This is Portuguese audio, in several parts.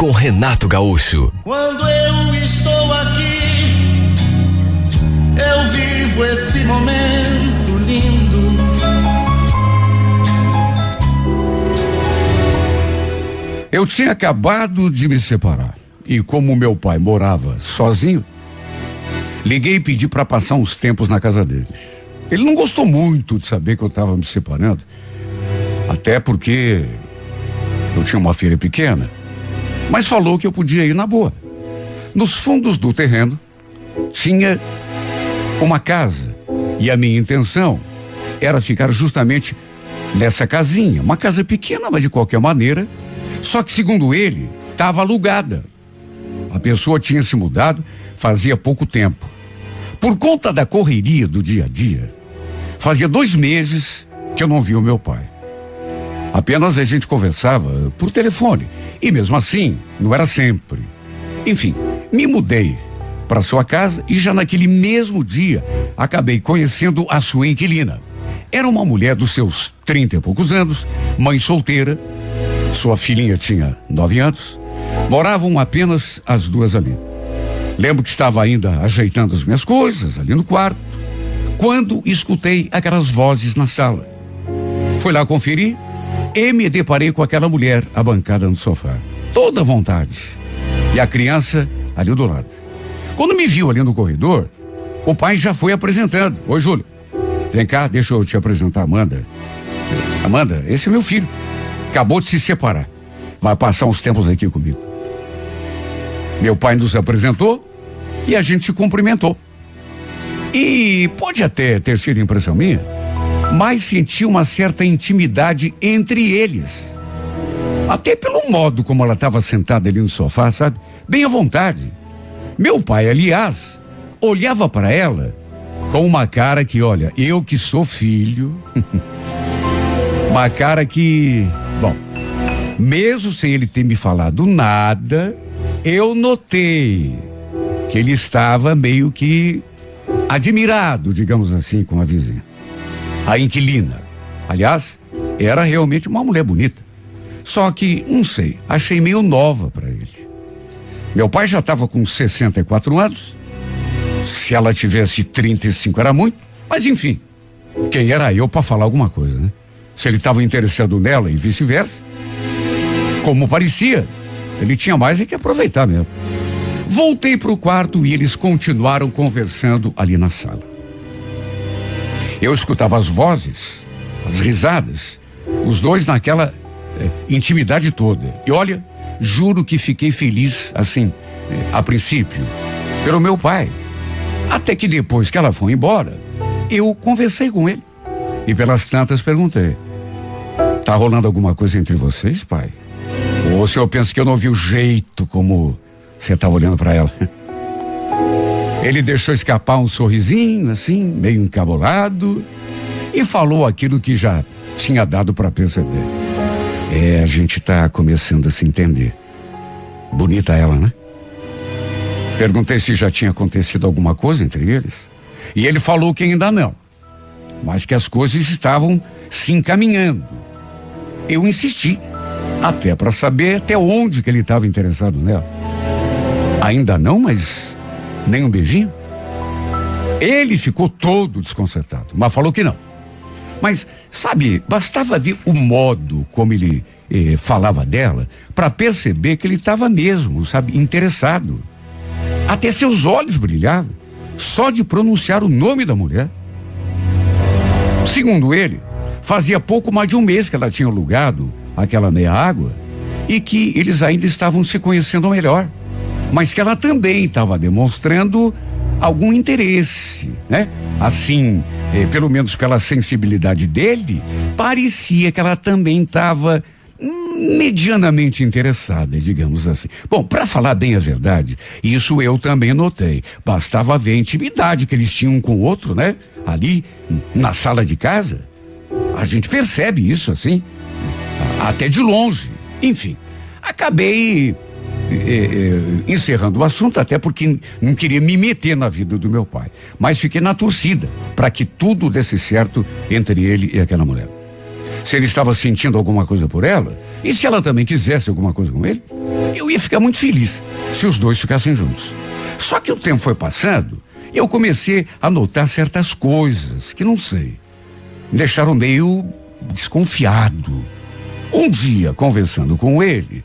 com Renato Gaúcho. Quando eu estou aqui, eu vivo esse momento lindo. Eu tinha acabado de me separar. E como meu pai morava sozinho, liguei e pedi para passar uns tempos na casa dele. Ele não gostou muito de saber que eu estava me separando. Até porque eu tinha uma filha pequena. Mas falou que eu podia ir na boa. Nos fundos do terreno tinha uma casa. E a minha intenção era ficar justamente nessa casinha. Uma casa pequena, mas de qualquer maneira. Só que, segundo ele, estava alugada. A pessoa tinha se mudado fazia pouco tempo. Por conta da correria do dia a dia, fazia dois meses que eu não vi o meu pai. Apenas a gente conversava por telefone. E mesmo assim, não era sempre. Enfim, me mudei para sua casa e já naquele mesmo dia acabei conhecendo a sua inquilina. Era uma mulher dos seus trinta e poucos anos, mãe solteira. Sua filhinha tinha nove anos. Moravam apenas as duas ali. Lembro que estava ainda ajeitando as minhas coisas ali no quarto, quando escutei aquelas vozes na sala. Fui lá conferir e me deparei com aquela mulher abancada no sofá, toda vontade. E a criança ali do lado. Quando me viu ali no corredor, o pai já foi apresentando. Oi, Júlio. Vem cá, deixa eu te apresentar Amanda. Amanda, esse é meu filho. Acabou de se separar. Vai passar uns tempos aqui comigo. Meu pai nos apresentou e a gente se cumprimentou. E pode até ter sido impressão minha, mas senti uma certa intimidade entre eles. Até pelo modo como ela estava sentada ali no sofá, sabe? Bem à vontade. Meu pai, aliás, olhava para ela com uma cara que, olha, eu que sou filho, uma cara que, bom, mesmo sem ele ter me falado nada, eu notei que ele estava meio que admirado, digamos assim, com a vizinha. A inquilina. Aliás, era realmente uma mulher bonita. Só que, não sei, achei meio nova para ele. Meu pai já estava com 64 anos. Se ela tivesse 35 era muito, mas enfim. Quem era eu para falar alguma coisa, né? Se ele estava interessado nela e vice-versa. Como parecia, ele tinha mais é que aproveitar mesmo. Voltei para o quarto e eles continuaram conversando ali na sala. Eu escutava as vozes, as risadas, os dois naquela eh, intimidade toda. E olha, juro que fiquei feliz assim, eh, a princípio, pelo meu pai. Até que depois que ela foi embora, eu conversei com ele. E pelas tantas perguntei: Tá rolando alguma coisa entre vocês, pai? Ou o senhor pensa que eu não vi o jeito como você estava olhando para ela? Ele deixou escapar um sorrisinho, assim, meio encabulado, e falou aquilo que já tinha dado para perceber. É, a gente está começando a se entender. Bonita ela, né? Perguntei se já tinha acontecido alguma coisa entre eles. E ele falou que ainda não, mas que as coisas estavam se encaminhando. Eu insisti, até para saber até onde que ele estava interessado nela. Ainda não, mas nem um beijinho? Ele ficou todo desconcertado, mas falou que não. Mas, sabe, bastava ver o modo como ele eh, falava dela para perceber que ele estava mesmo, sabe, interessado. Até seus olhos brilhavam só de pronunciar o nome da mulher. Segundo ele, fazia pouco mais de um mês que ela tinha alugado aquela meia água e que eles ainda estavam se conhecendo melhor, mas que ela também estava demonstrando algum interesse, né? Assim, eh, pelo menos pela sensibilidade dele, parecia que ela também estava hum, medianamente interessada, digamos assim. Bom, para falar bem a verdade, isso eu também notei. Bastava ver a intimidade que eles tinham um com o outro, né? Ali na sala de casa. A gente percebe isso assim, até de longe. Enfim, acabei eh, encerrando o assunto, até porque não queria me meter na vida do meu pai. Mas fiquei na torcida para que tudo desse certo entre ele e aquela mulher. Se ele estava sentindo alguma coisa por ela, e se ela também quisesse alguma coisa com ele, eu ia ficar muito feliz se os dois ficassem juntos. Só que o tempo foi passando, e eu comecei a notar certas coisas que não sei. Me deixaram meio desconfiado. Um dia, conversando com ele,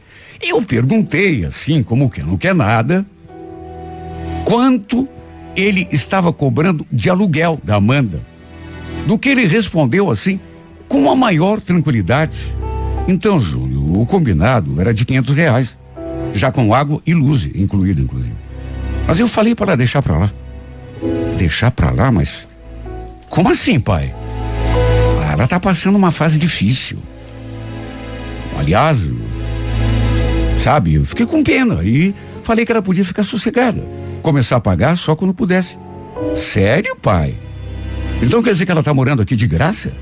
eu perguntei, assim como que não quer nada, quanto ele estava cobrando de aluguel da Amanda. Do que ele respondeu assim, com a maior tranquilidade. Então, Júlio, o combinado era de quinhentos reais, já com água e luz incluída, inclusive. Mas eu falei para deixar para lá. Deixar para lá, mas como assim, pai? Ela tá passando uma fase difícil. Aliás, sabe, eu fiquei com pena e falei que ela podia ficar sossegada. Começar a pagar só quando pudesse. Sério, pai? Então quer dizer que ela tá morando aqui de graça?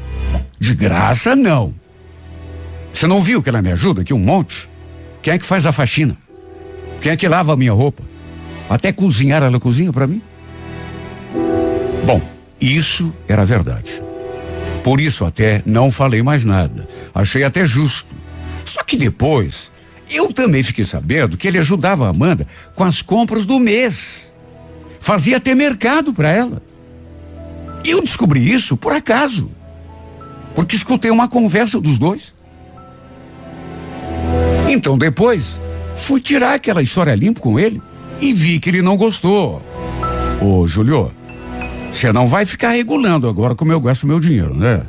De graça, não. Você não viu que ela me ajuda aqui um monte? Quem é que faz a faxina? Quem é que lava a minha roupa? Até cozinhar ela cozinha para mim? Bom, isso era verdade. Por isso até não falei mais nada. Achei até justo. Só que depois eu também fiquei sabendo que ele ajudava a Amanda com as compras do mês. Fazia até mercado para ela. Eu descobri isso por acaso. Porque escutei uma conversa dos dois. Então depois, fui tirar aquela história limpa com ele e vi que ele não gostou. Ô, Julio, você não vai ficar regulando agora como eu gasto meu dinheiro, né?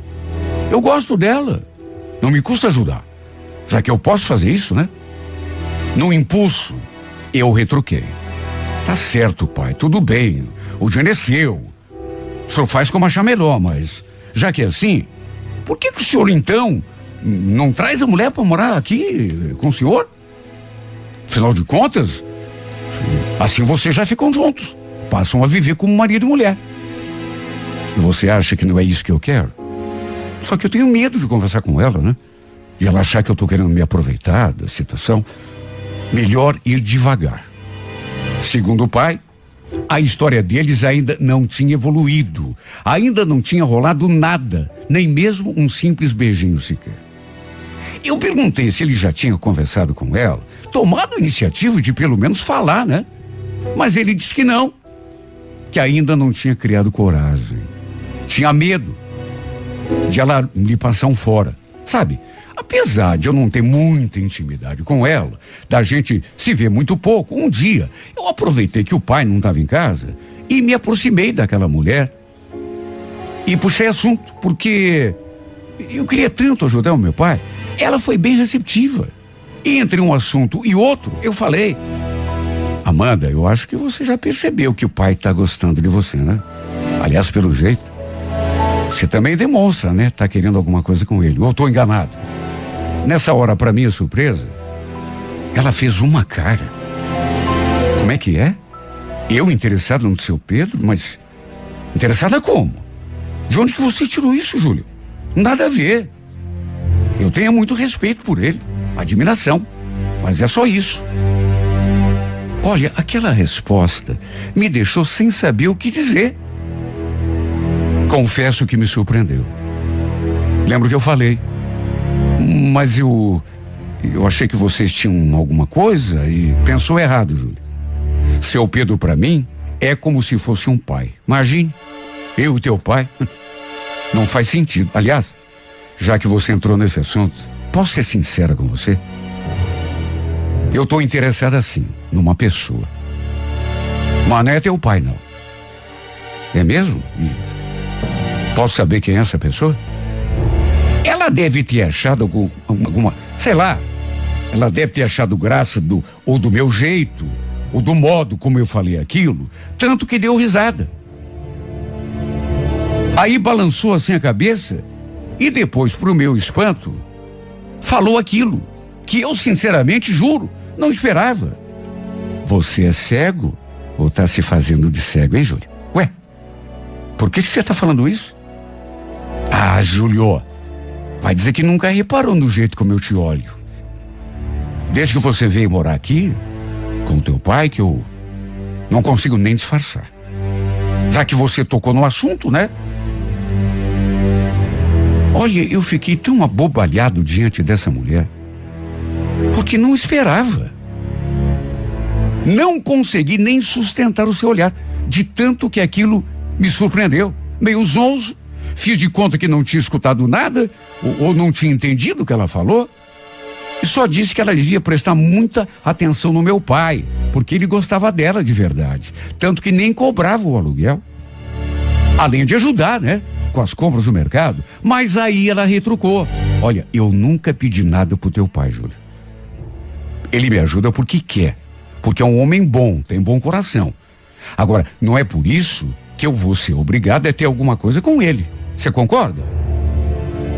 Eu gosto dela. Não me custa ajudar. Já que eu posso fazer isso, né? No impulso, eu retruquei. Tá certo, pai, tudo bem. O dinheiro é seu. O senhor faz como achar melhor, mas já que é assim, por que, que o senhor então não traz a mulher para morar aqui com o senhor? Afinal de contas, assim vocês já ficam juntos. Passam a viver como marido e mulher. E você acha que não é isso que eu quero? Só que eu tenho medo de conversar com ela, né? E ela achar que eu tô querendo me aproveitar da situação. Melhor ir devagar. Segundo o pai, a história deles ainda não tinha evoluído. Ainda não tinha rolado nada, nem mesmo um simples beijinho sequer. Eu perguntei se ele já tinha conversado com ela, tomado a iniciativa de pelo menos falar, né? Mas ele disse que não, que ainda não tinha criado coragem. Tinha medo de ela lhe passar um fora. Sabe? Apesar de eu não ter muita intimidade com ela, da gente se ver muito pouco, um dia eu aproveitei que o pai não estava em casa e me aproximei daquela mulher e puxei assunto, porque eu queria tanto ajudar o meu pai. Ela foi bem receptiva. E entre um assunto e outro, eu falei: Amanda, eu acho que você já percebeu que o pai está gostando de você, né? Aliás, pelo jeito, você também demonstra, né? Tá querendo alguma coisa com ele. Ou estou enganado? Nessa hora, para minha surpresa, ela fez uma cara. Como é que é? Eu interessado no seu Pedro, mas interessada como? De onde que você tirou isso, Júlio? Nada a ver. Eu tenho muito respeito por ele, admiração, mas é só isso. Olha, aquela resposta me deixou sem saber o que dizer. Confesso que me surpreendeu. Lembro que eu falei, mas eu. Eu achei que vocês tinham alguma coisa e pensou errado, Júlio. Seu Pedro, para mim, é como se fosse um pai. Imagine, eu e teu pai. Não faz sentido. Aliás, já que você entrou nesse assunto, posso ser sincera com você? Eu estou interessada sim, numa pessoa. Mas não é teu pai, não. É mesmo? Posso saber quem é essa pessoa? Ela deve ter achado algum, alguma, sei lá, ela deve ter achado graça do, ou do meu jeito, ou do modo como eu falei aquilo, tanto que deu risada. Aí balançou assim a cabeça e depois, pro meu espanto, falou aquilo. que eu sinceramente juro, não esperava. Você é cego ou está se fazendo de cego, hein, Júlio? Ué, por que, que você está falando isso? Ah, Júlio, vai dizer que nunca reparou no jeito como eu te olho. Desde que você veio morar aqui, com teu pai, que eu não consigo nem disfarçar. Já que você tocou no assunto, né? Olha, eu fiquei tão abobalhado diante dessa mulher, porque não esperava. Não consegui nem sustentar o seu olhar, de tanto que aquilo me surpreendeu. Meio zonzo, fiz de conta que não tinha escutado nada, ou, ou não tinha entendido o que ela falou. Só disse que ela devia prestar muita atenção no meu pai, porque ele gostava dela de verdade. Tanto que nem cobrava o aluguel. Além de ajudar, né? Com as compras do mercado. Mas aí ela retrucou. Olha, eu nunca pedi nada pro teu pai, Júlia. Ele me ajuda porque quer. Porque é um homem bom, tem bom coração. Agora, não é por isso que eu vou ser obrigado a ter alguma coisa com ele. Você concorda?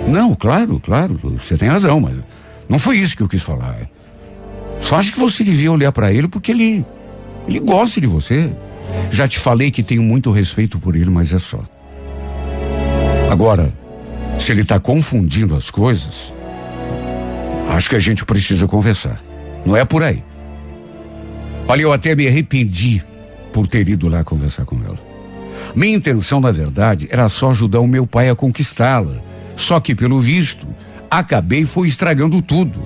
Não, claro, claro, você tem razão, mas não foi isso que eu quis falar. Só acho que você devia olhar para ele porque ele ele gosta de você. Já te falei que tenho muito respeito por ele, mas é só. Agora, se ele está confundindo as coisas, acho que a gente precisa conversar. Não é por aí. Olha, eu até me arrependi por ter ido lá conversar com ela. Minha intenção, na verdade, era só ajudar o meu pai a conquistá-la. Só que, pelo visto, acabei foi estragando tudo.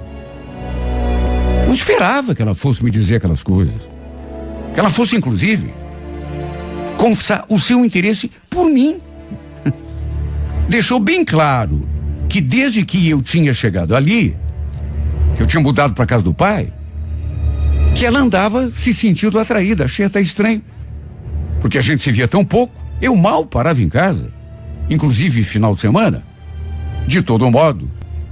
Não esperava que ela fosse me dizer aquelas coisas. Que ela fosse, inclusive, confessar o seu interesse por mim. Deixou bem claro que desde que eu tinha chegado ali, que eu tinha mudado para casa do pai, que ela andava se sentindo atraída. Achei até estranho. Porque a gente se via tão pouco. Eu mal parava em casa, inclusive final de semana. De todo modo,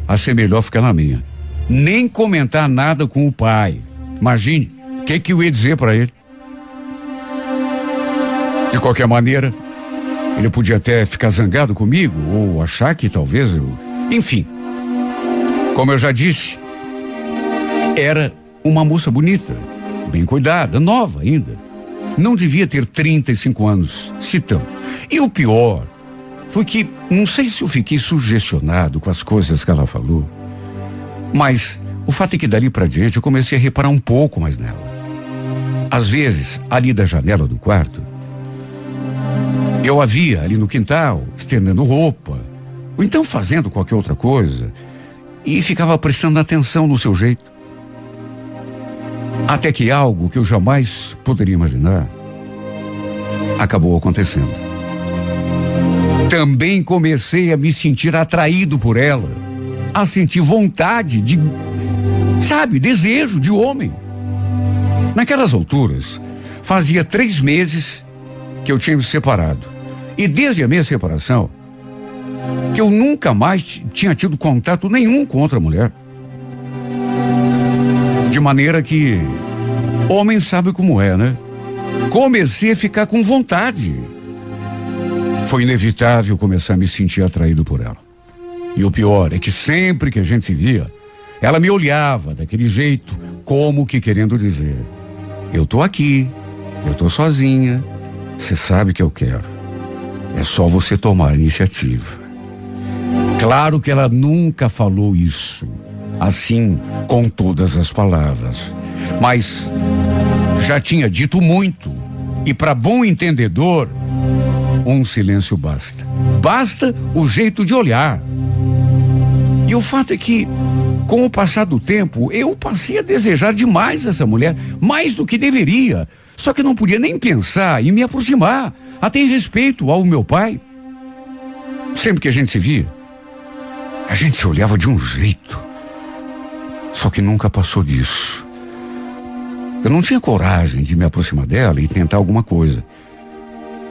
achei melhor ficar na minha. Nem comentar nada com o pai. Imagine, o que, que eu ia dizer para ele? De qualquer maneira, ele podia até ficar zangado comigo ou achar que talvez eu. Enfim. Como eu já disse, era uma moça bonita, bem cuidada, nova ainda. Não devia ter 35 anos, se tanto. E o pior foi que, não sei se eu fiquei sugestionado com as coisas que ela falou, mas o fato é que dali para diante eu comecei a reparar um pouco mais nela. Às vezes, ali da janela do quarto, eu a via ali no quintal, estendendo roupa, ou então fazendo qualquer outra coisa, e ficava prestando atenção no seu jeito. Até que algo que eu jamais poderia imaginar acabou acontecendo. Também comecei a me sentir atraído por ela, a sentir vontade de, sabe, desejo de homem. Naquelas alturas, fazia três meses que eu tinha me separado. E desde a minha separação, que eu nunca mais tinha tido contato nenhum com outra mulher. De maneira que homem sabe como é, né? Comecei a ficar com vontade. Foi inevitável começar a me sentir atraído por ela. E o pior é que sempre que a gente se via, ela me olhava daquele jeito, como que querendo dizer: Eu tô aqui, eu tô sozinha, você sabe que eu quero. É só você tomar a iniciativa. Claro que ela nunca falou isso, assim, com todas as palavras. Mas já tinha dito muito. E para bom entendedor, um silêncio basta. Basta o jeito de olhar. E o fato é que, com o passar do tempo, eu passei a desejar demais essa mulher, mais do que deveria. Só que não podia nem pensar em me aproximar, até em respeito ao meu pai. Sempre que a gente se via, a gente se olhava de um jeito. Só que nunca passou disso. Eu não tinha coragem de me aproximar dela e tentar alguma coisa.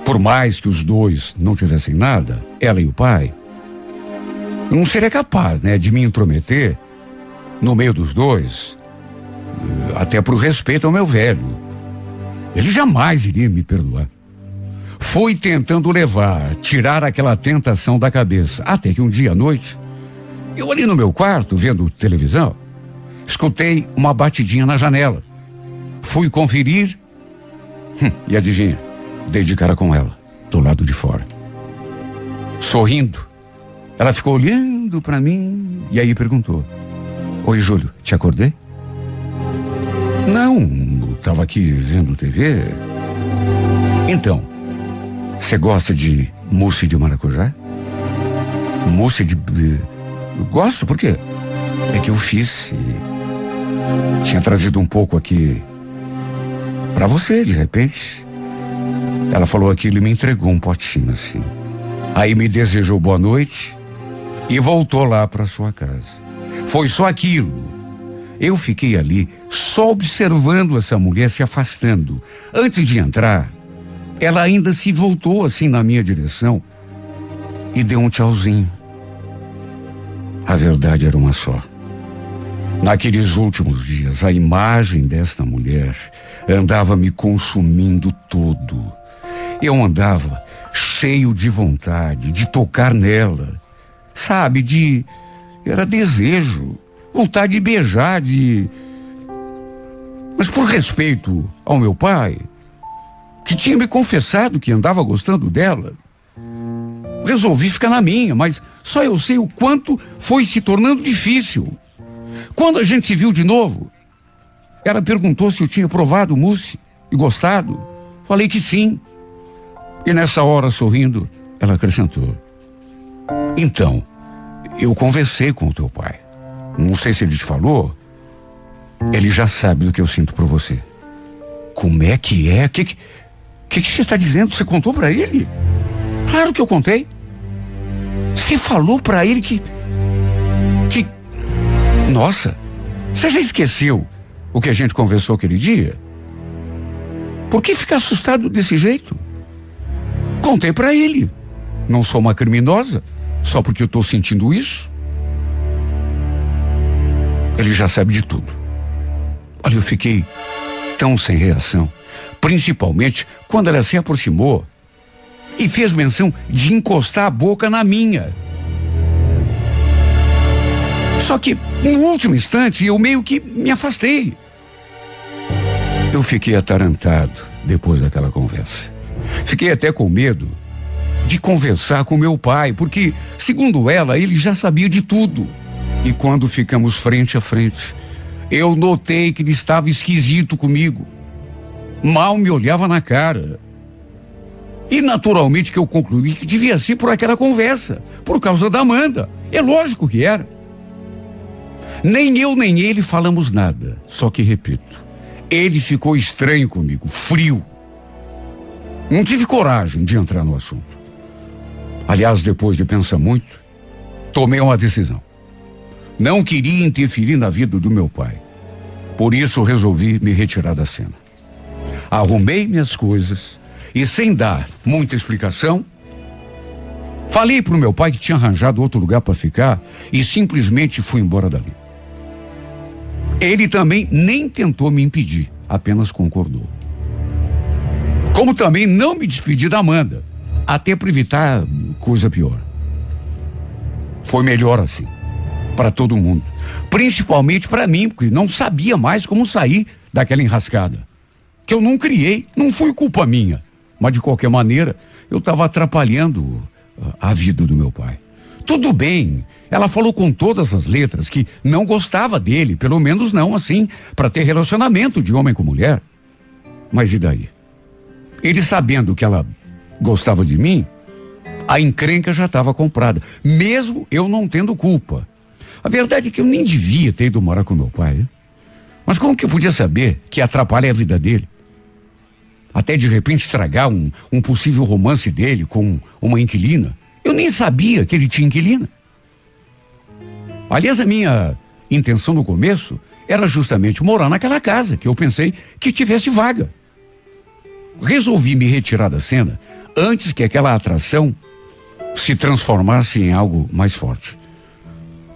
Por mais que os dois não tivessem nada, ela e o pai, eu não seria capaz, né, de me intrometer no meio dos dois, eh, até por respeito ao meu velho. Ele jamais iria me perdoar. Fui tentando levar, tirar aquela tentação da cabeça, até que um dia à noite, eu ali no meu quarto, vendo televisão, escutei uma batidinha na janela. Fui conferir hum, e adivinha, dei de cara com ela, do lado de fora. Sorrindo, ela ficou olhando para mim e aí perguntou: Oi, Júlio, te acordei? Não, estava aqui vendo TV. Então, você gosta de mousse de maracujá? Mousse de. Eu gosto, por quê? É que eu fiz e tinha trazido um pouco aqui para você, de repente. Ela falou aquilo e me entregou um potinho assim. Aí me desejou boa noite e voltou lá para sua casa. Foi só aquilo. Eu fiquei ali só observando essa mulher se afastando. Antes de entrar, ela ainda se voltou assim na minha direção e deu um tchauzinho. A verdade era uma só. Naqueles últimos dias, a imagem desta mulher andava me consumindo todo. Eu andava cheio de vontade de tocar nela, sabe, de. Era desejo, vontade de beijar, de. Mas por respeito ao meu pai, que tinha me confessado que andava gostando dela, resolvi ficar na minha, mas só eu sei o quanto foi se tornando difícil. Quando a gente se viu de novo, ela perguntou se eu tinha provado o mousse e gostado. Falei que sim. E nessa hora, sorrindo, ela acrescentou: Então, eu conversei com o teu pai. Não sei se ele te falou. Ele já sabe do que eu sinto por você. Como é que é? O que, que, que, que você está dizendo? Você contou para ele? Claro que eu contei. Você falou para ele que. Que. Nossa, você já esqueceu o que a gente conversou aquele dia? Por que ficar assustado desse jeito? Contei para ele. Não sou uma criminosa, só porque eu estou sentindo isso. Ele já sabe de tudo. Olha, eu fiquei tão sem reação, principalmente quando ela se aproximou e fez menção de encostar a boca na minha. Só que, no último instante, eu meio que me afastei. Eu fiquei atarantado depois daquela conversa. Fiquei até com medo de conversar com meu pai, porque, segundo ela, ele já sabia de tudo. E quando ficamos frente a frente, eu notei que ele estava esquisito comigo. Mal me olhava na cara. E naturalmente que eu concluí que devia ser por aquela conversa, por causa da Amanda. É lógico que era. Nem eu nem ele falamos nada. Só que repito, ele ficou estranho comigo, frio. Não tive coragem de entrar no assunto. Aliás, depois de pensar muito, tomei uma decisão. Não queria interferir na vida do meu pai. Por isso resolvi me retirar da cena. Arrumei minhas coisas e, sem dar muita explicação, falei para o meu pai que tinha arranjado outro lugar para ficar e simplesmente fui embora dali. Ele também nem tentou me impedir, apenas concordou. Como também não me despedi da Amanda, até para evitar coisa pior. Foi melhor assim para todo mundo. Principalmente para mim, porque não sabia mais como sair daquela enrascada. Que eu não criei, não foi culpa minha. Mas de qualquer maneira, eu estava atrapalhando a vida do meu pai. Tudo bem, ela falou com todas as letras que não gostava dele, pelo menos não assim, para ter relacionamento de homem com mulher. Mas e daí? Ele sabendo que ela gostava de mim, a encrenca já estava comprada, mesmo eu não tendo culpa. A verdade é que eu nem devia ter ido morar com meu pai. Mas como que eu podia saber que atrapalha a vida dele? Até de repente estragar um, um possível romance dele com uma inquilina. Eu nem sabia que ele tinha inquilina. Aliás, a minha intenção no começo era justamente morar naquela casa que eu pensei que tivesse vaga. Resolvi me retirar da cena antes que aquela atração se transformasse em algo mais forte.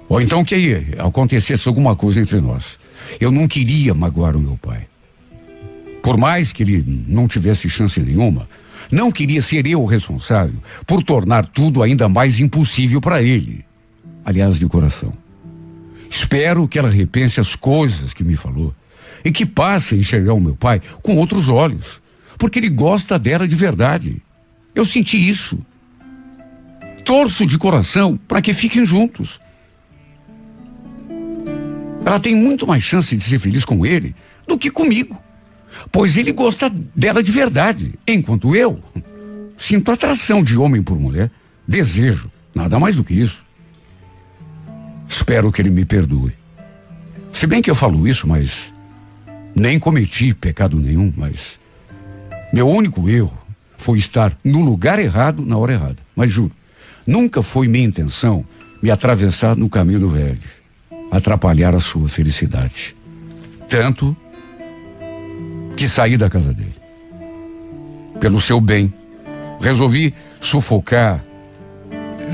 Ou então que acontecesse alguma coisa entre nós. Eu não queria magoar o meu pai. Por mais que ele não tivesse chance nenhuma, não queria ser eu o responsável por tornar tudo ainda mais impossível para ele. Aliás, de coração. Espero que ela repense as coisas que me falou e que passe a enxergar o meu pai com outros olhos, porque ele gosta dela de verdade. Eu senti isso. Torço de coração para que fiquem juntos. Ela tem muito mais chance de ser feliz com ele do que comigo, pois ele gosta dela de verdade, enquanto eu sinto atração de homem por mulher, desejo, nada mais do que isso. Espero que ele me perdoe. Se bem que eu falo isso, mas nem cometi pecado nenhum, mas meu único erro foi estar no lugar errado na hora errada. Mas juro, nunca foi minha intenção me atravessar no caminho do velho, atrapalhar a sua felicidade. Tanto que saí da casa dele. Pelo seu bem, resolvi sufocar,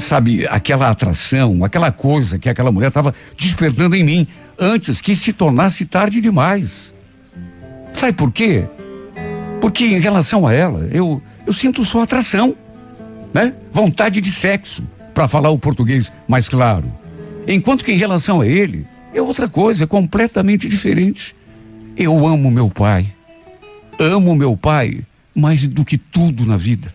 sabe, aquela atração, aquela coisa que aquela mulher estava despertando em mim antes que se tornasse tarde demais. Sabe por quê? Porque em relação a ela, eu, eu sinto só atração, né? Vontade de sexo, para falar o português mais claro. Enquanto que em relação a ele, é outra coisa, é completamente diferente. Eu amo meu pai. Amo meu pai mais do que tudo na vida.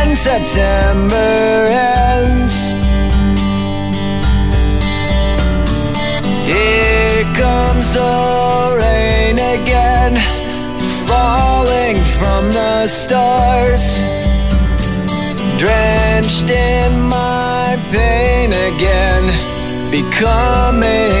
September ends. Here comes the rain again, falling from the stars. Drenched in my pain again, becoming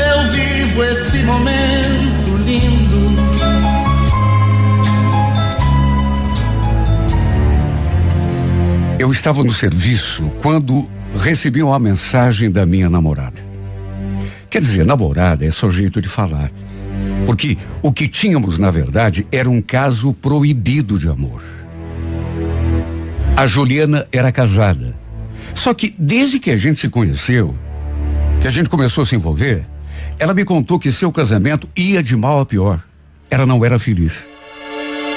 eu vivo esse momento lindo. Eu estava no serviço quando recebi uma mensagem da minha namorada. Quer dizer, namorada é só jeito de falar. Porque o que tínhamos, na verdade, era um caso proibido de amor. A Juliana era casada. Só que desde que a gente se conheceu, que a gente começou a se envolver, ela me contou que seu casamento ia de mal a pior. Ela não era feliz.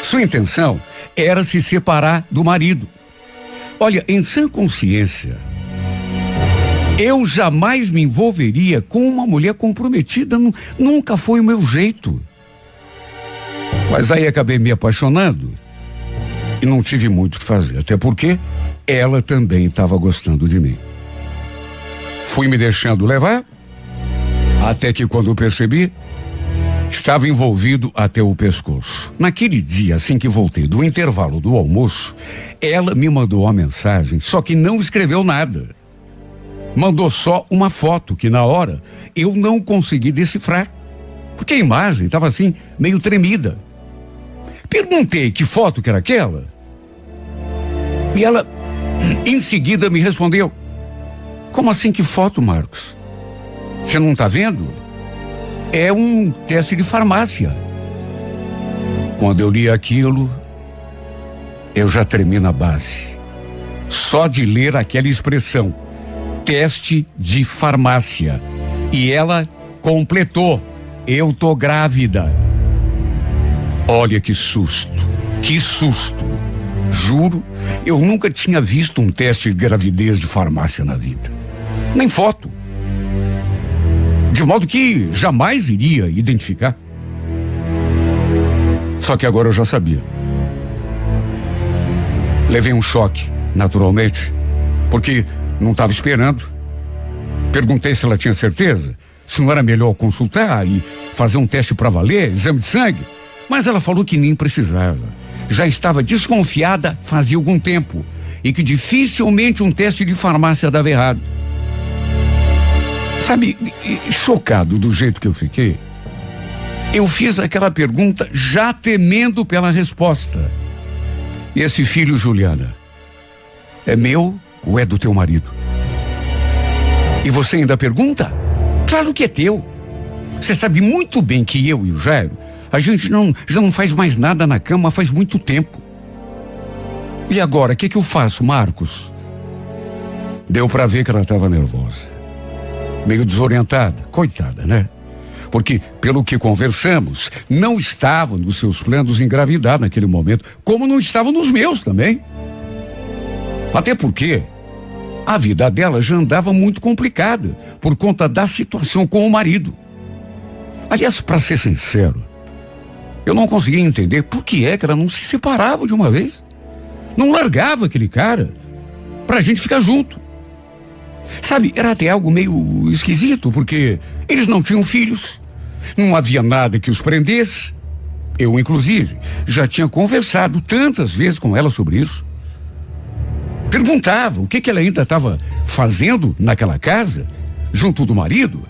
Sua intenção era se separar do marido. Olha, em sã consciência, eu jamais me envolveria com uma mulher comprometida, nunca foi o meu jeito. Mas aí acabei me apaixonando e não tive muito o que fazer, até porque ela também estava gostando de mim. Fui me deixando levar, até que quando percebi, estava envolvido até o pescoço. Naquele dia, assim que voltei do intervalo do almoço, ela me mandou uma mensagem, só que não escreveu nada. Mandou só uma foto que na hora eu não consegui decifrar, porque a imagem estava assim meio tremida. Perguntei que foto que era aquela. E ela em seguida me respondeu: Como assim que foto, Marcos? Você não está vendo? É um teste de farmácia. Quando eu li aquilo, eu já tremi na base. Só de ler aquela expressão, teste de farmácia. E ela completou: Eu tô grávida. Olha que susto, que susto. Juro, eu nunca tinha visto um teste de gravidez de farmácia na vida. Nem foto. De modo que jamais iria identificar. Só que agora eu já sabia. Levei um choque, naturalmente, porque não estava esperando. Perguntei se ela tinha certeza, se não era melhor consultar e fazer um teste para valer, exame de sangue. Mas ela falou que nem precisava. Já estava desconfiada fazia algum tempo e que dificilmente um teste de farmácia dava errado. Sabe, chocado do jeito que eu fiquei, eu fiz aquela pergunta já temendo pela resposta. E esse filho, Juliana, é meu ou é do teu marido? E você ainda pergunta? Claro que é teu. Você sabe muito bem que eu e o Jairo, a gente não, já não faz mais nada na cama faz muito tempo. E agora, o que, que eu faço, Marcos? Deu para ver que ela estava nervosa meio desorientada, coitada, né? Porque, pelo que conversamos, não estava nos seus planos engravidar naquele momento, como não estava nos meus também. Até porque a vida dela já andava muito complicada por conta da situação com o marido. Aliás, para ser sincero, eu não conseguia entender por que é que ela não se separava de uma vez. Não largava aquele cara pra gente ficar junto. Sabe, era até algo meio esquisito, porque eles não tinham filhos, não havia nada que os prendesse. Eu, inclusive, já tinha conversado tantas vezes com ela sobre isso. Perguntava o que, que ela ainda estava fazendo naquela casa, junto do marido,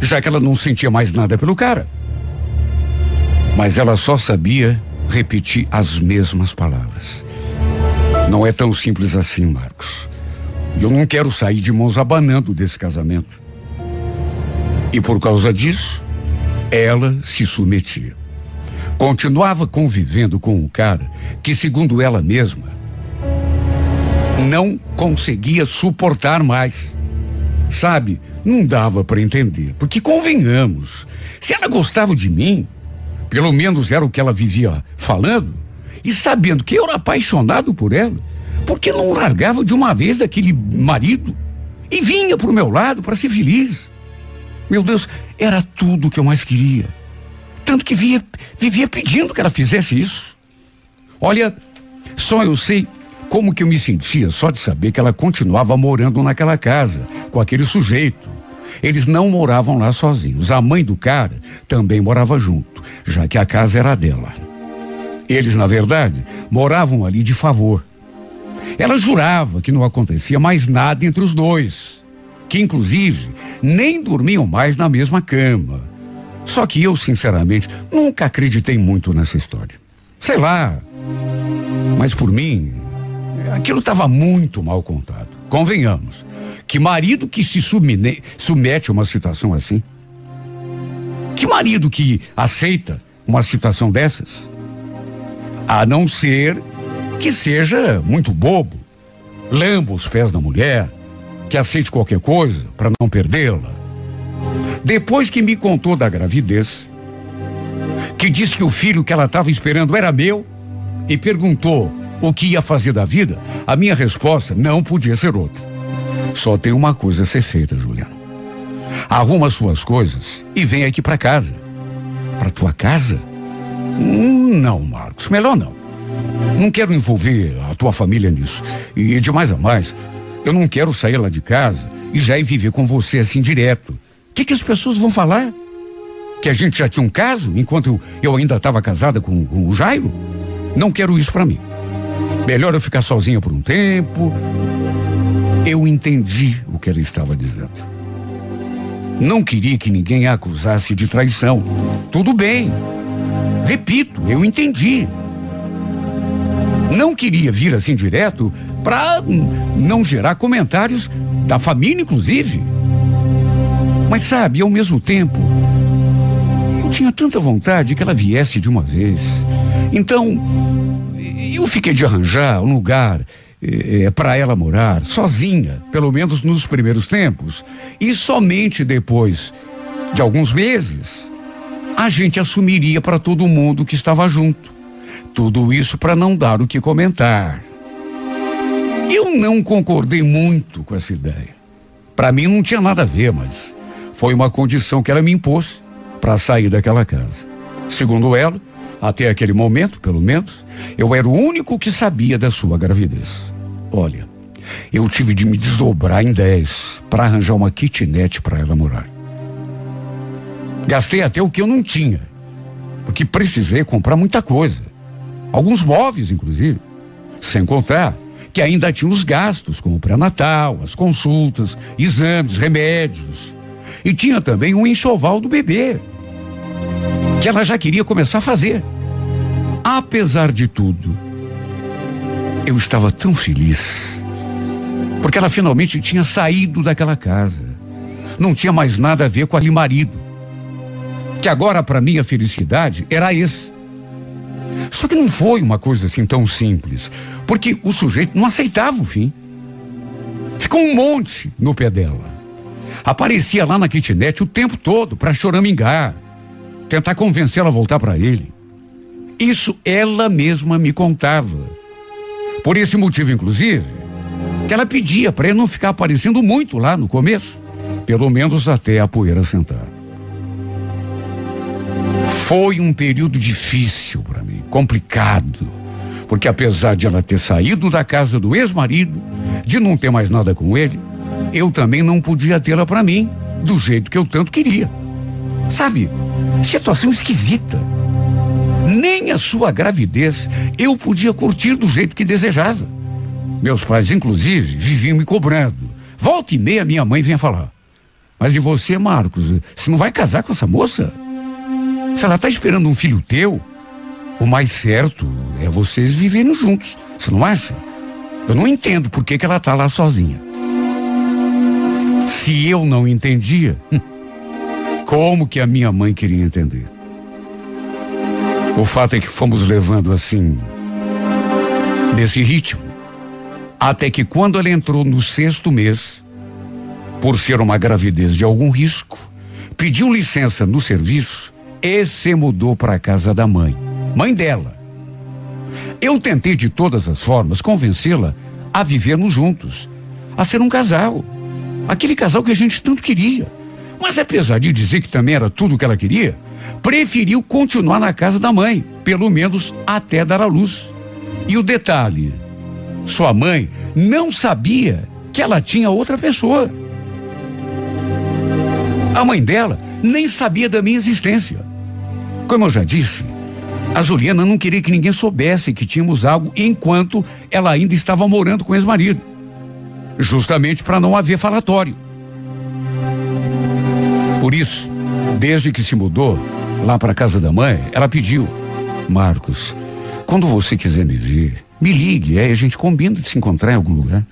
já que ela não sentia mais nada pelo cara. Mas ela só sabia repetir as mesmas palavras. Não é tão simples assim, Marcos. Eu não quero sair de mãos abanando desse casamento. E por causa disso, ela se submetia. Continuava convivendo com um cara que, segundo ela mesma, não conseguia suportar mais. Sabe, não dava para entender, porque convenhamos, se ela gostava de mim, pelo menos era o que ela vivia falando, e sabendo que eu era apaixonado por ela, por que não largava de uma vez daquele marido e vinha pro meu lado para ser feliz? Meu Deus, era tudo que eu mais queria. Tanto que via, vivia pedindo que ela fizesse isso. Olha, só eu sei como que eu me sentia só de saber que ela continuava morando naquela casa com aquele sujeito. Eles não moravam lá sozinhos. A mãe do cara também morava junto, já que a casa era dela. Eles, na verdade, moravam ali de favor. Ela jurava que não acontecia mais nada entre os dois. que inclusive nem dormiam mais na mesma cama. Só que eu, sinceramente, nunca acreditei muito nessa história. Sei lá. Mas por mim, aquilo estava muito mal contado. Convenhamos. Que marido que se submete, submete a uma situação assim? Que marido que aceita uma situação dessas? A não ser que seja muito bobo, lamba os pés da mulher, que aceite qualquer coisa para não perdê-la. Depois que me contou da gravidez, que disse que o filho que ela estava esperando era meu e perguntou o que ia fazer da vida, a minha resposta não podia ser outra. Só tem uma coisa a ser feita, Juliana. Arruma suas coisas e vem aqui para casa. Para tua casa? Hum, não, Marcos, melhor não. Não quero envolver a tua família nisso. E de mais a mais, eu não quero sair lá de casa e já ir viver com você assim direto. O que, que as pessoas vão falar? Que a gente já tinha um caso enquanto eu, eu ainda estava casada com, com o Jairo? Não quero isso para mim. Melhor eu ficar sozinha por um tempo. Eu entendi o que ela estava dizendo. Não queria que ninguém a acusasse de traição. Tudo bem. Repito, eu entendi. Não queria vir assim direto para não gerar comentários da família, inclusive. Mas sabe, ao mesmo tempo, eu tinha tanta vontade que ela viesse de uma vez. Então, eu fiquei de arranjar um lugar é, eh, para ela morar sozinha, pelo menos nos primeiros tempos. E somente depois de alguns meses, a gente assumiria para todo mundo que estava junto. Tudo isso para não dar o que comentar. Eu não concordei muito com essa ideia. Para mim não tinha nada a ver, mas foi uma condição que ela me impôs para sair daquela casa. Segundo ela, até aquele momento, pelo menos, eu era o único que sabia da sua gravidez. Olha, eu tive de me desdobrar em 10 para arranjar uma kitnet para ela morar. Gastei até o que eu não tinha, porque precisei comprar muita coisa. Alguns móveis, inclusive. Sem contar que ainda tinha os gastos, como o pré-natal, as consultas, exames, remédios. E tinha também um enxoval do bebê, que ela já queria começar a fazer. Apesar de tudo, eu estava tão feliz, porque ela finalmente tinha saído daquela casa. Não tinha mais nada a ver com aquele marido. Que agora, para mim, a felicidade era esse. Só que não foi uma coisa assim tão simples, porque o sujeito não aceitava o fim. Ficou um monte no pé dela. Aparecia lá na kitnet o tempo todo para choramingar, tentar convencê-la a voltar para ele. Isso ela mesma me contava. Por esse motivo, inclusive, que ela pedia para ele não ficar aparecendo muito lá no começo, pelo menos até a poeira sentar. Foi um período difícil para mim, complicado, porque apesar de ela ter saído da casa do ex-marido, de não ter mais nada com ele, eu também não podia tê-la para mim, do jeito que eu tanto queria. Sabe, situação esquisita. Nem a sua gravidez eu podia curtir do jeito que desejava. Meus pais, inclusive, viviam me cobrando. Volta e meia minha mãe vinha falar. Mas de você, Marcos, você não vai casar com essa moça? Se ela está esperando um filho teu, o mais certo é vocês viverem juntos. Você não acha? Eu não entendo por que, que ela está lá sozinha. Se eu não entendia, como que a minha mãe queria entender? O fato é que fomos levando assim, nesse ritmo, até que quando ela entrou no sexto mês, por ser uma gravidez de algum risco, pediu licença no serviço e se mudou para a casa da mãe, mãe dela. Eu tentei de todas as formas convencê-la a vivermos juntos, a ser um casal, aquele casal que a gente tanto queria. Mas apesar de dizer que também era tudo o que ela queria, preferiu continuar na casa da mãe, pelo menos até dar à luz. E o detalhe: sua mãe não sabia que ela tinha outra pessoa. A mãe dela nem sabia da minha existência. Como eu já disse, a Juliana não queria que ninguém soubesse que tínhamos algo enquanto ela ainda estava morando com o ex-marido. Justamente para não haver falatório. Por isso, desde que se mudou lá para casa da mãe, ela pediu: Marcos, quando você quiser me ver, me ligue, aí a gente combina de se encontrar em algum lugar.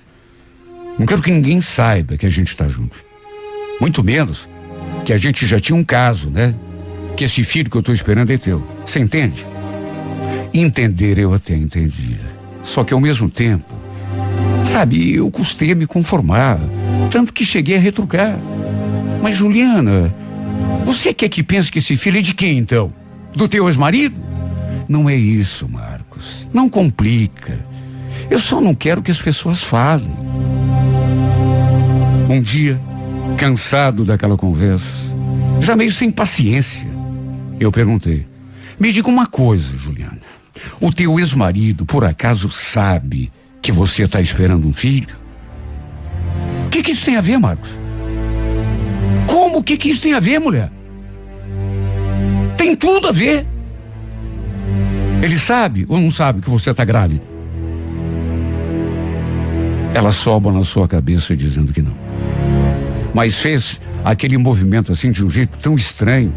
Não quero que ninguém saiba que a gente está junto. Muito menos que a gente já tinha um caso, né? Que esse filho que eu estou esperando é teu. Você entende? Entender eu até entendia. Só que ao mesmo tempo, sabe, eu custei a me conformar. Tanto que cheguei a retrucar. Mas Juliana, você quer que pense que esse filho é de quem então? Do teu ex-marido? Não é isso, Marcos. Não complica. Eu só não quero que as pessoas falem. Um dia, cansado daquela conversa, já meio sem paciência, eu perguntei: Me diga uma coisa, Juliana. O teu ex-marido, por acaso, sabe que você está esperando um filho? O que, que isso tem a ver, Marcos? Como? O que, que isso tem a ver, mulher? Tem tudo a ver. Ele sabe ou não sabe que você está grávida? Ela soba na sua cabeça dizendo que não mas fez aquele movimento assim de um jeito tão estranho,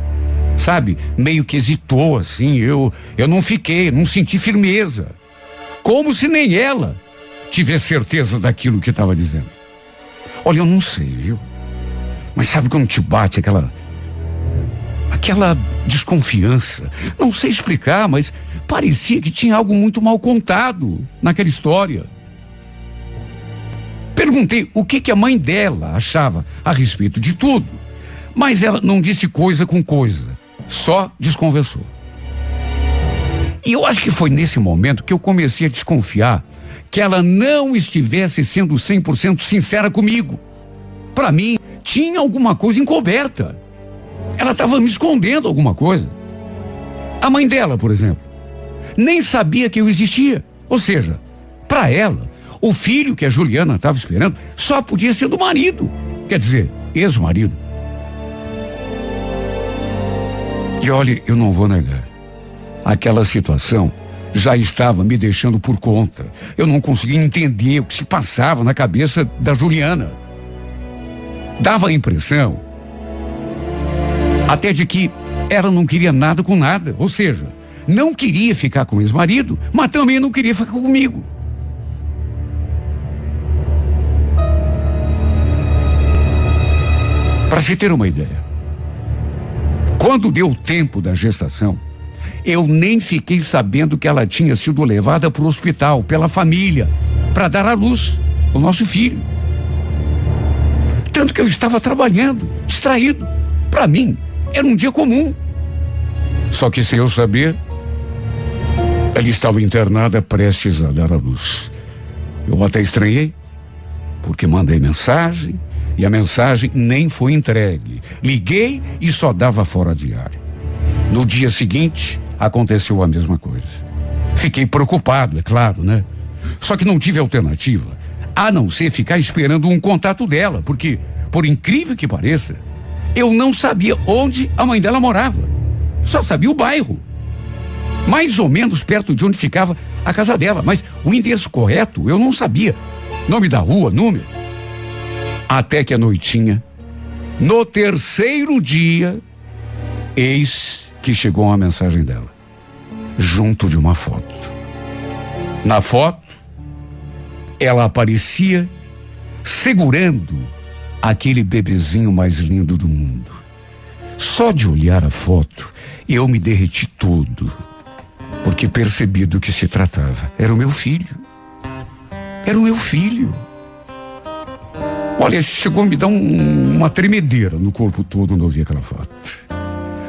sabe? Meio que hesitou assim. Eu, eu não fiquei, não senti firmeza, como se nem ela tivesse certeza daquilo que estava dizendo. Olha, eu não sei, viu? Mas sabe quando te bate aquela aquela desconfiança? Não sei explicar, mas parecia que tinha algo muito mal contado naquela história. Perguntei o que, que a mãe dela achava a respeito de tudo, mas ela não disse coisa com coisa, só desconversou. E eu acho que foi nesse momento que eu comecei a desconfiar que ela não estivesse sendo 100% sincera comigo. Para mim, tinha alguma coisa encoberta. Ela estava me escondendo alguma coisa. A mãe dela, por exemplo, nem sabia que eu existia. Ou seja, para ela, o filho que a Juliana estava esperando só podia ser do marido. Quer dizer, ex-marido. E olhe, eu não vou negar. Aquela situação já estava me deixando por conta. Eu não conseguia entender o que se passava na cabeça da Juliana. Dava a impressão até de que ela não queria nada com nada, ou seja, não queria ficar com o ex-marido, mas também não queria ficar comigo. Para se ter uma ideia, quando deu o tempo da gestação, eu nem fiquei sabendo que ela tinha sido levada para o hospital pela família para dar à luz o nosso filho. Tanto que eu estava trabalhando, distraído. Para mim, era um dia comum. Só que sem eu saber, ela estava internada prestes a dar à luz. Eu até estranhei, porque mandei mensagem, e a mensagem nem foi entregue. Liguei e só dava fora de ar. No dia seguinte, aconteceu a mesma coisa. Fiquei preocupado, é claro, né? Só que não tive alternativa, a não ser ficar esperando um contato dela, porque, por incrível que pareça, eu não sabia onde a mãe dela morava. Só sabia o bairro. Mais ou menos perto de onde ficava a casa dela, mas o endereço correto eu não sabia. Nome da rua, número. Até que a noitinha, no terceiro dia, eis que chegou uma mensagem dela, junto de uma foto. Na foto, ela aparecia segurando aquele bebezinho mais lindo do mundo. Só de olhar a foto, eu me derreti todo, porque percebi do que se tratava. Era o meu filho. Era o meu filho. Olha, chegou a me dar um, uma tremedeira no corpo todo quando eu vi aquela foto.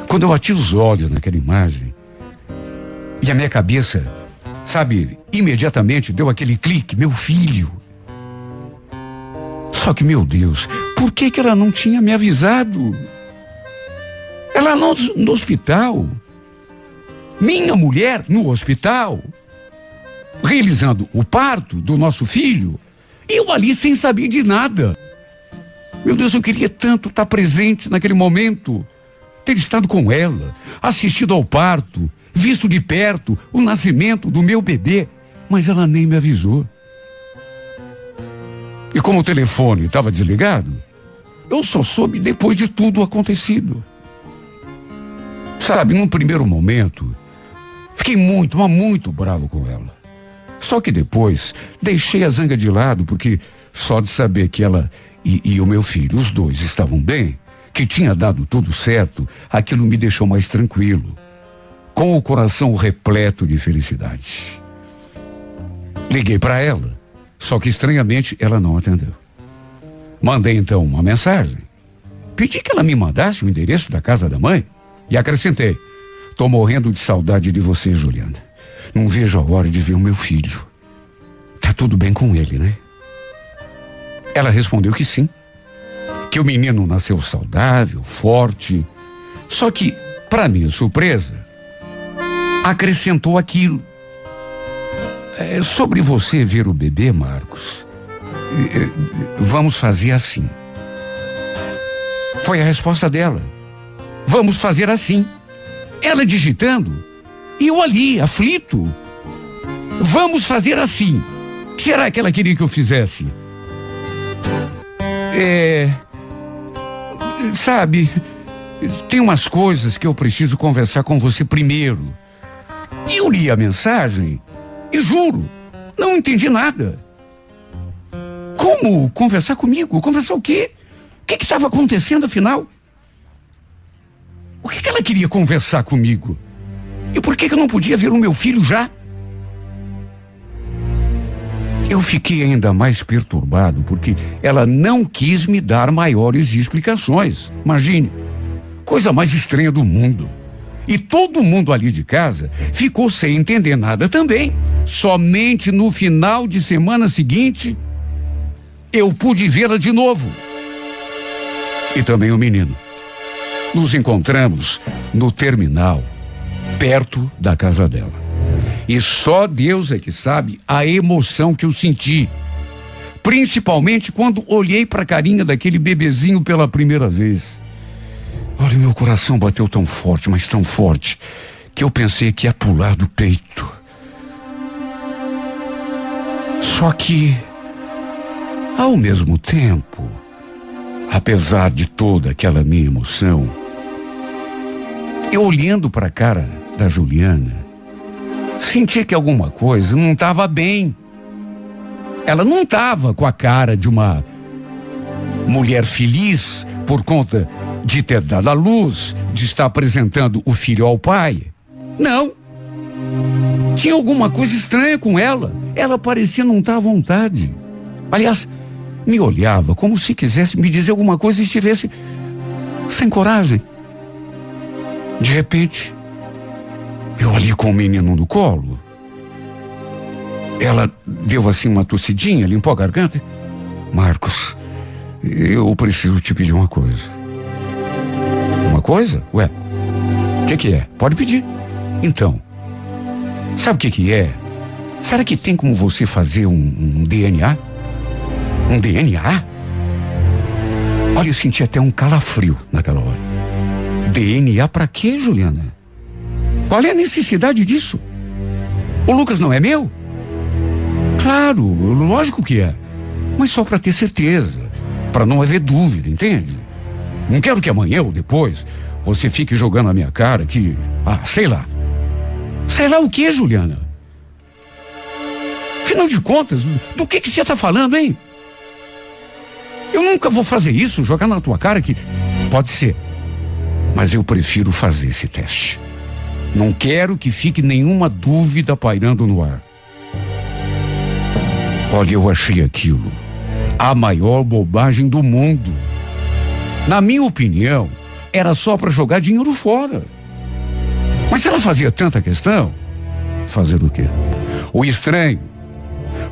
Quando eu bati os olhos naquela imagem, e a minha cabeça, sabe, imediatamente deu aquele clique, meu filho. Só que, meu Deus, por que que ela não tinha me avisado? Ela no, no hospital. Minha mulher no hospital. Realizando o parto do nosso filho. Eu ali sem saber de nada. Meu Deus, eu queria tanto estar presente naquele momento, ter estado com ela, assistido ao parto, visto de perto o nascimento do meu bebê, mas ela nem me avisou. E como o telefone estava desligado, eu só soube depois de tudo acontecido. Sabe, num primeiro momento, fiquei muito, mas muito bravo com ela. Só que depois deixei a zanga de lado, porque só de saber que ela e, e o meu filho, os dois, estavam bem, que tinha dado tudo certo, aquilo me deixou mais tranquilo, com o coração repleto de felicidade. Liguei para ela, só que estranhamente ela não atendeu. Mandei então uma mensagem. Pedi que ela me mandasse o endereço da casa da mãe e acrescentei: Tô morrendo de saudade de você, Juliana. Não vejo a hora de ver o meu filho. Tá tudo bem com ele, né? Ela respondeu que sim. Que o menino nasceu saudável, forte. Só que, para minha surpresa, acrescentou aquilo. É, sobre você ver o bebê, Marcos, é, é, vamos fazer assim. Foi a resposta dela. Vamos fazer assim. Ela digitando e eu ali, aflito. Vamos fazer assim. Será que ela queria que eu fizesse? É. Sabe, tem umas coisas que eu preciso conversar com você primeiro. Eu li a mensagem e juro, não entendi nada. Como conversar comigo? Conversar o quê? O que estava acontecendo afinal? O que, que ela queria conversar comigo? E por que, que eu não podia ver o meu filho já? Eu fiquei ainda mais perturbado porque ela não quis me dar maiores explicações. Imagine, coisa mais estranha do mundo. E todo mundo ali de casa ficou sem entender nada também. Somente no final de semana seguinte, eu pude vê-la de novo. E também o menino. Nos encontramos no terminal, perto da casa dela. E só Deus é que sabe a emoção que eu senti. Principalmente quando olhei para a carinha daquele bebezinho pela primeira vez. Olha, meu coração bateu tão forte, mas tão forte, que eu pensei que ia pular do peito. Só que, ao mesmo tempo, apesar de toda aquela minha emoção, eu olhando para a cara da Juliana, Senti que alguma coisa não estava bem. Ela não estava com a cara de uma mulher feliz por conta de ter dado a luz, de estar apresentando o filho ao pai. Não. Tinha alguma coisa estranha com ela. Ela parecia não estar à vontade. Aliás, me olhava como se quisesse me dizer alguma coisa e estivesse sem coragem. De repente, eu ali com o menino no colo. Ela deu assim uma tossidinha, limpou a garganta. Marcos, eu preciso te pedir uma coisa. Uma coisa? Ué, o que, que é? Pode pedir. Então, sabe o que, que é? Será que tem como você fazer um, um DNA? Um DNA? Olha, eu senti até um calafrio naquela hora. DNA para quê, Juliana? Qual é a necessidade disso? O Lucas não é meu? Claro, lógico que é. Mas só para ter certeza, para não haver dúvida, entende? Não quero que amanhã ou depois você fique jogando na minha cara que, ah, sei lá. Sei lá o que, Juliana? Afinal de contas, do que que você está falando, hein? Eu nunca vou fazer isso, jogar na tua cara que pode ser. Mas eu prefiro fazer esse teste. Não quero que fique nenhuma dúvida pairando no ar. Olha, eu achei aquilo a maior bobagem do mundo. Na minha opinião, era só para jogar dinheiro fora. Mas ela fazia tanta questão, fazer o quê? O estranho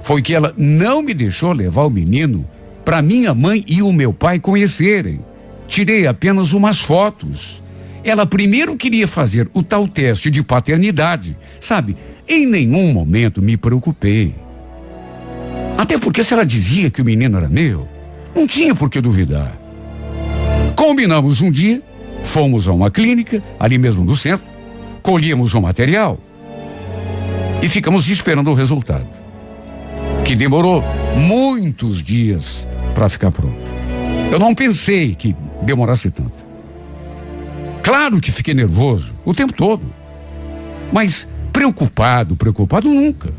foi que ela não me deixou levar o menino para minha mãe e o meu pai conhecerem. Tirei apenas umas fotos. Ela primeiro queria fazer o tal teste de paternidade. Sabe, em nenhum momento me preocupei. Até porque se ela dizia que o menino era meu, não tinha por que duvidar. Combinamos um dia, fomos a uma clínica, ali mesmo no centro, colhemos o material e ficamos esperando o resultado. Que demorou muitos dias para ficar pronto. Eu não pensei que demorasse tanto. Claro que fiquei nervoso o tempo todo. Mas preocupado, preocupado nunca.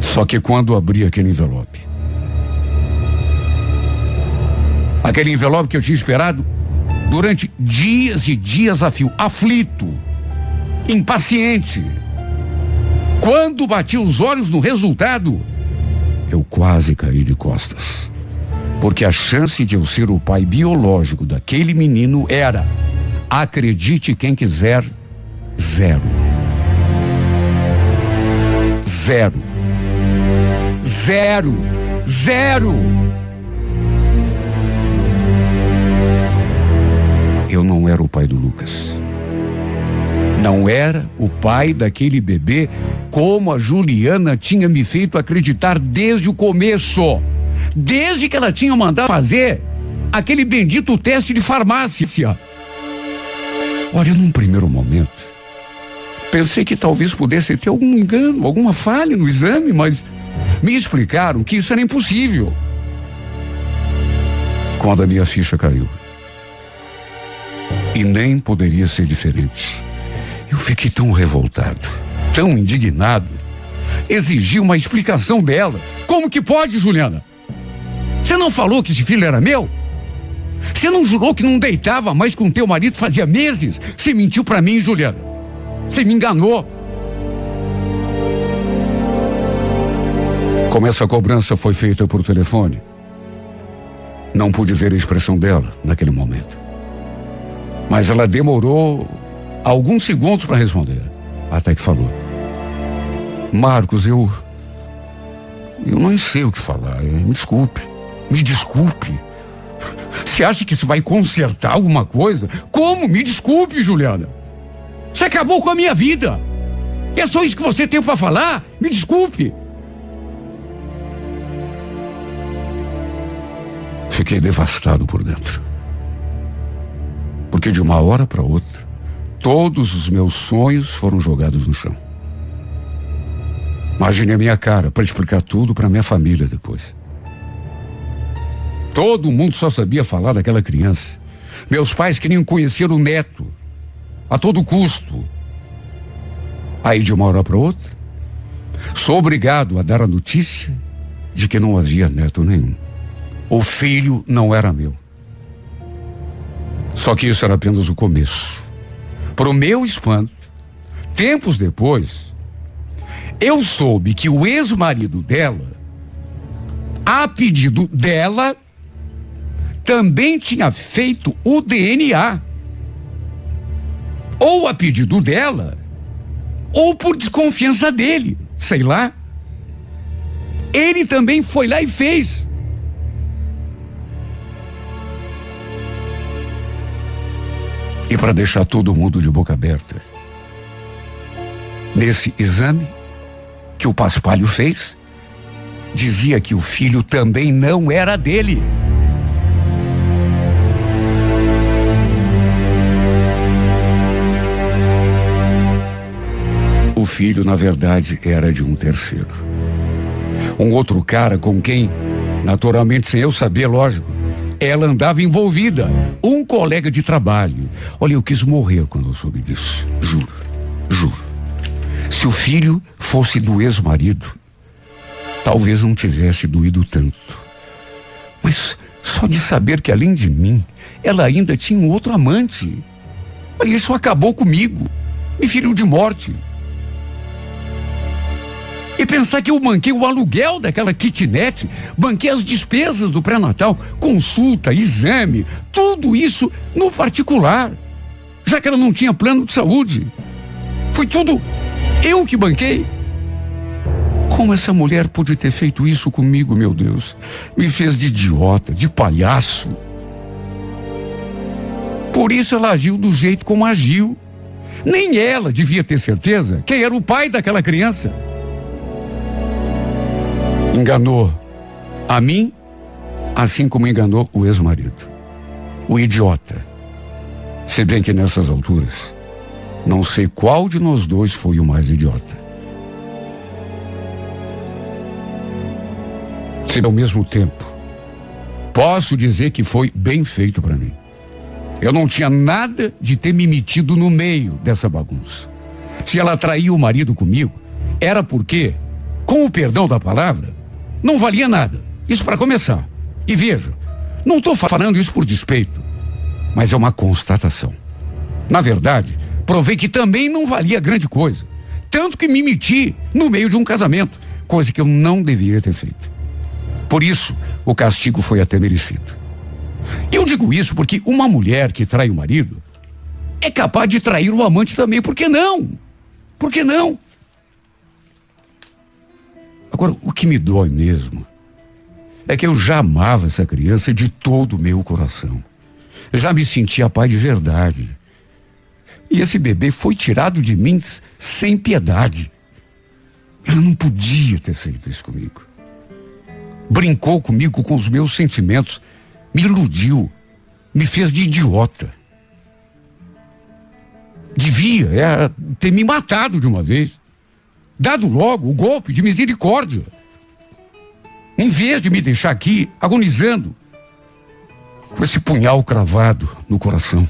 Só que quando abri aquele envelope, aquele envelope que eu tinha esperado durante dias e dias a fio, aflito, impaciente. Quando bati os olhos no resultado, eu quase caí de costas. Porque a chance de eu ser o pai biológico daquele menino era, acredite quem quiser, zero. Zero. Zero. Zero. Eu não era o pai do Lucas. Não era o pai daquele bebê como a Juliana tinha me feito acreditar desde o começo. Desde que ela tinha mandado fazer aquele bendito teste de farmácia. Olha, num primeiro momento, pensei que talvez pudesse ter algum engano, alguma falha no exame, mas me explicaram que isso era impossível. Quando a minha ficha caiu. E nem poderia ser diferente. Eu fiquei tão revoltado, tão indignado. Exigi uma explicação dela. Como que pode, Juliana? Você não falou que esse filho era meu? Você não jurou que não deitava mais com teu marido fazia meses? Você mentiu para mim, Juliana. Você me enganou. Como essa cobrança foi feita por telefone, não pude ver a expressão dela naquele momento. Mas ela demorou alguns segundos para responder. Até que falou: Marcos, eu. Eu não sei o que falar. Me desculpe. Me desculpe. Você acha que isso vai consertar alguma coisa? Como? Me desculpe, Juliana. Você acabou com a minha vida. É só isso que você tem para falar? Me desculpe. Fiquei devastado por dentro. Porque de uma hora para outra, todos os meus sonhos foram jogados no chão. Imaginei a minha cara para explicar tudo para minha família depois. Todo mundo só sabia falar daquela criança. Meus pais queriam conhecer o neto a todo custo. Aí de uma hora para outra, sou obrigado a dar a notícia de que não havia neto nenhum. O filho não era meu. Só que isso era apenas o começo. Para o meu espanto, tempos depois, eu soube que o ex-marido dela, a pedido dela, também tinha feito o DNA. Ou a pedido dela, ou por desconfiança dele, sei lá. Ele também foi lá e fez. E para deixar todo mundo de boca aberta, nesse exame que o Paspalho fez, dizia que o filho também não era dele. O filho, na verdade, era de um terceiro. Um outro cara com quem, naturalmente, sem eu saber, lógico, ela andava envolvida. Um colega de trabalho. Olha, eu quis morrer quando eu soube disso. Juro, juro. Se o filho fosse do ex-marido, talvez não tivesse doído tanto. Mas só de saber que além de mim, ela ainda tinha um outro amante. Olha, isso acabou comigo. Me feriu de morte. E pensar que eu banquei o aluguel daquela kitnet, banquei as despesas do pré-natal, consulta, exame, tudo isso no particular. Já que ela não tinha plano de saúde. Foi tudo eu que banquei. Como essa mulher pôde ter feito isso comigo, meu Deus? Me fez de idiota, de palhaço. Por isso ela agiu do jeito como agiu. Nem ela devia ter certeza quem era o pai daquela criança enganou a mim, assim como enganou o ex-marido. O idiota. Se bem que nessas alturas, não sei qual de nós dois foi o mais idiota. Se ao mesmo tempo Posso dizer que foi bem feito para mim. Eu não tinha nada de ter me metido no meio dessa bagunça. Se ela traiu o marido comigo, era porque, com o perdão da palavra, não valia nada. Isso para começar. E veja, não estou falando isso por despeito, mas é uma constatação. Na verdade, provei que também não valia grande coisa. Tanto que me meti no meio de um casamento, coisa que eu não deveria ter feito. Por isso, o castigo foi até merecido. Eu digo isso porque uma mulher que trai o marido é capaz de trair o amante também. Por que não? Por que não? Agora, o que me dói mesmo é que eu já amava essa criança de todo o meu coração. Já me sentia pai de verdade. E esse bebê foi tirado de mim sem piedade. Ela não podia ter feito isso comigo. Brincou comigo com os meus sentimentos, me iludiu, me fez de idiota. Devia é, ter me matado de uma vez, dado logo o golpe de misericórdia. Em vez de me deixar aqui agonizando com esse punhal cravado no coração.